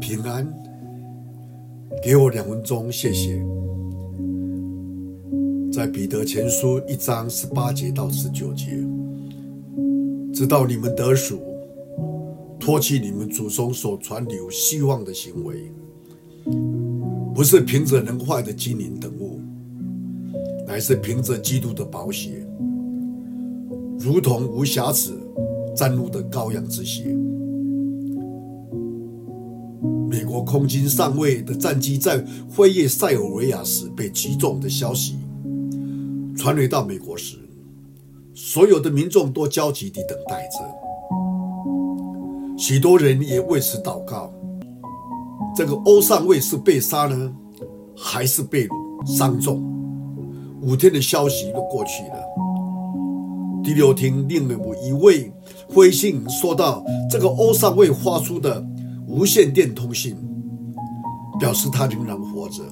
平安，给我两分钟，谢谢。在彼得前书一章十八节到十九节，直到你们得赎，脱去你们祖宗所传留希望的行为，不是凭着能坏的金银等物，乃是凭着基督的宝血，如同无瑕疵、沾污的羔羊之血。美国空军上尉的战机在飞越塞尔维亚时被击中的消息传回到美国时，所有的民众都焦急地等待着，许多人也为此祷告。这个欧上尉是被杀呢，还是被伤重？五天的消息都过去了。第六天，另一位灰信说到，这个欧上尉发出的。无线电通信表示他仍然活着，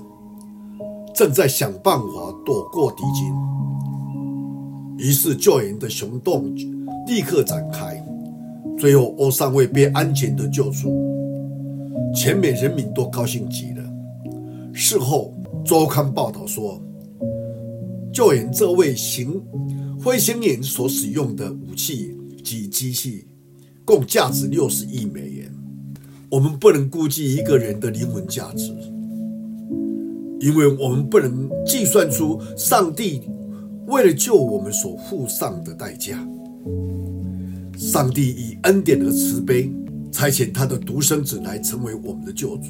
正在想办法躲过敌军。于是救援的行动立刻展开，最后欧上尉被安全的救出，全美人民都高兴极了。事后周刊报道说，救援这位行飞行员所使用的武器及机器，共价值六十亿美元。我们不能估计一个人的灵魂价值，因为我们不能计算出上帝为了救我们所付上的代价。上帝以恩典和慈悲差遣他的独生子来成为我们的救主。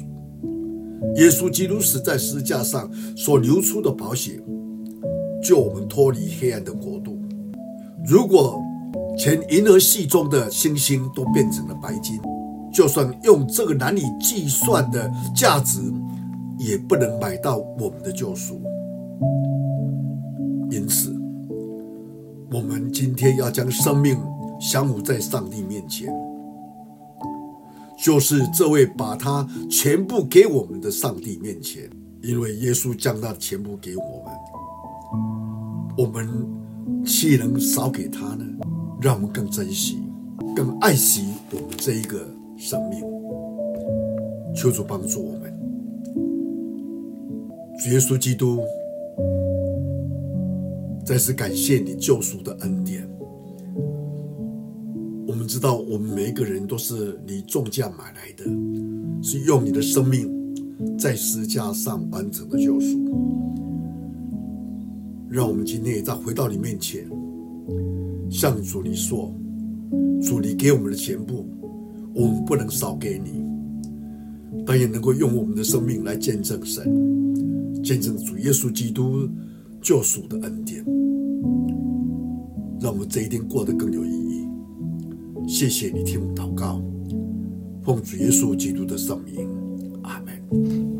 耶稣基督死在十字架上所流出的宝血，救我们脱离黑暗的国度。如果全银河系中的星星都变成了白金，就算用这个难以计算的价值，也不能买到我们的救赎。因此，我们今天要将生命降服在上帝面前，就是这位把他全部给我们的上帝面前，因为耶稣将他全部给我们，我们岂能少给他呢？让我们更珍惜、更爱惜我们这一个。生命，求主帮助我们。主耶稣基督，再次感谢你救赎的恩典。我们知道，我们每一个人都是你重价买来的，是用你的生命在十字架上完成的救赎。让我们今天也再回到你面前，向主你说：主，你给我们的全部。我们不能少给你，但也能够用我们的生命来见证神，见证主耶稣基督救赎的恩典，让我们这一天过得更有意义。谢谢你听我祷告，奉主耶稣基督的圣名，阿门。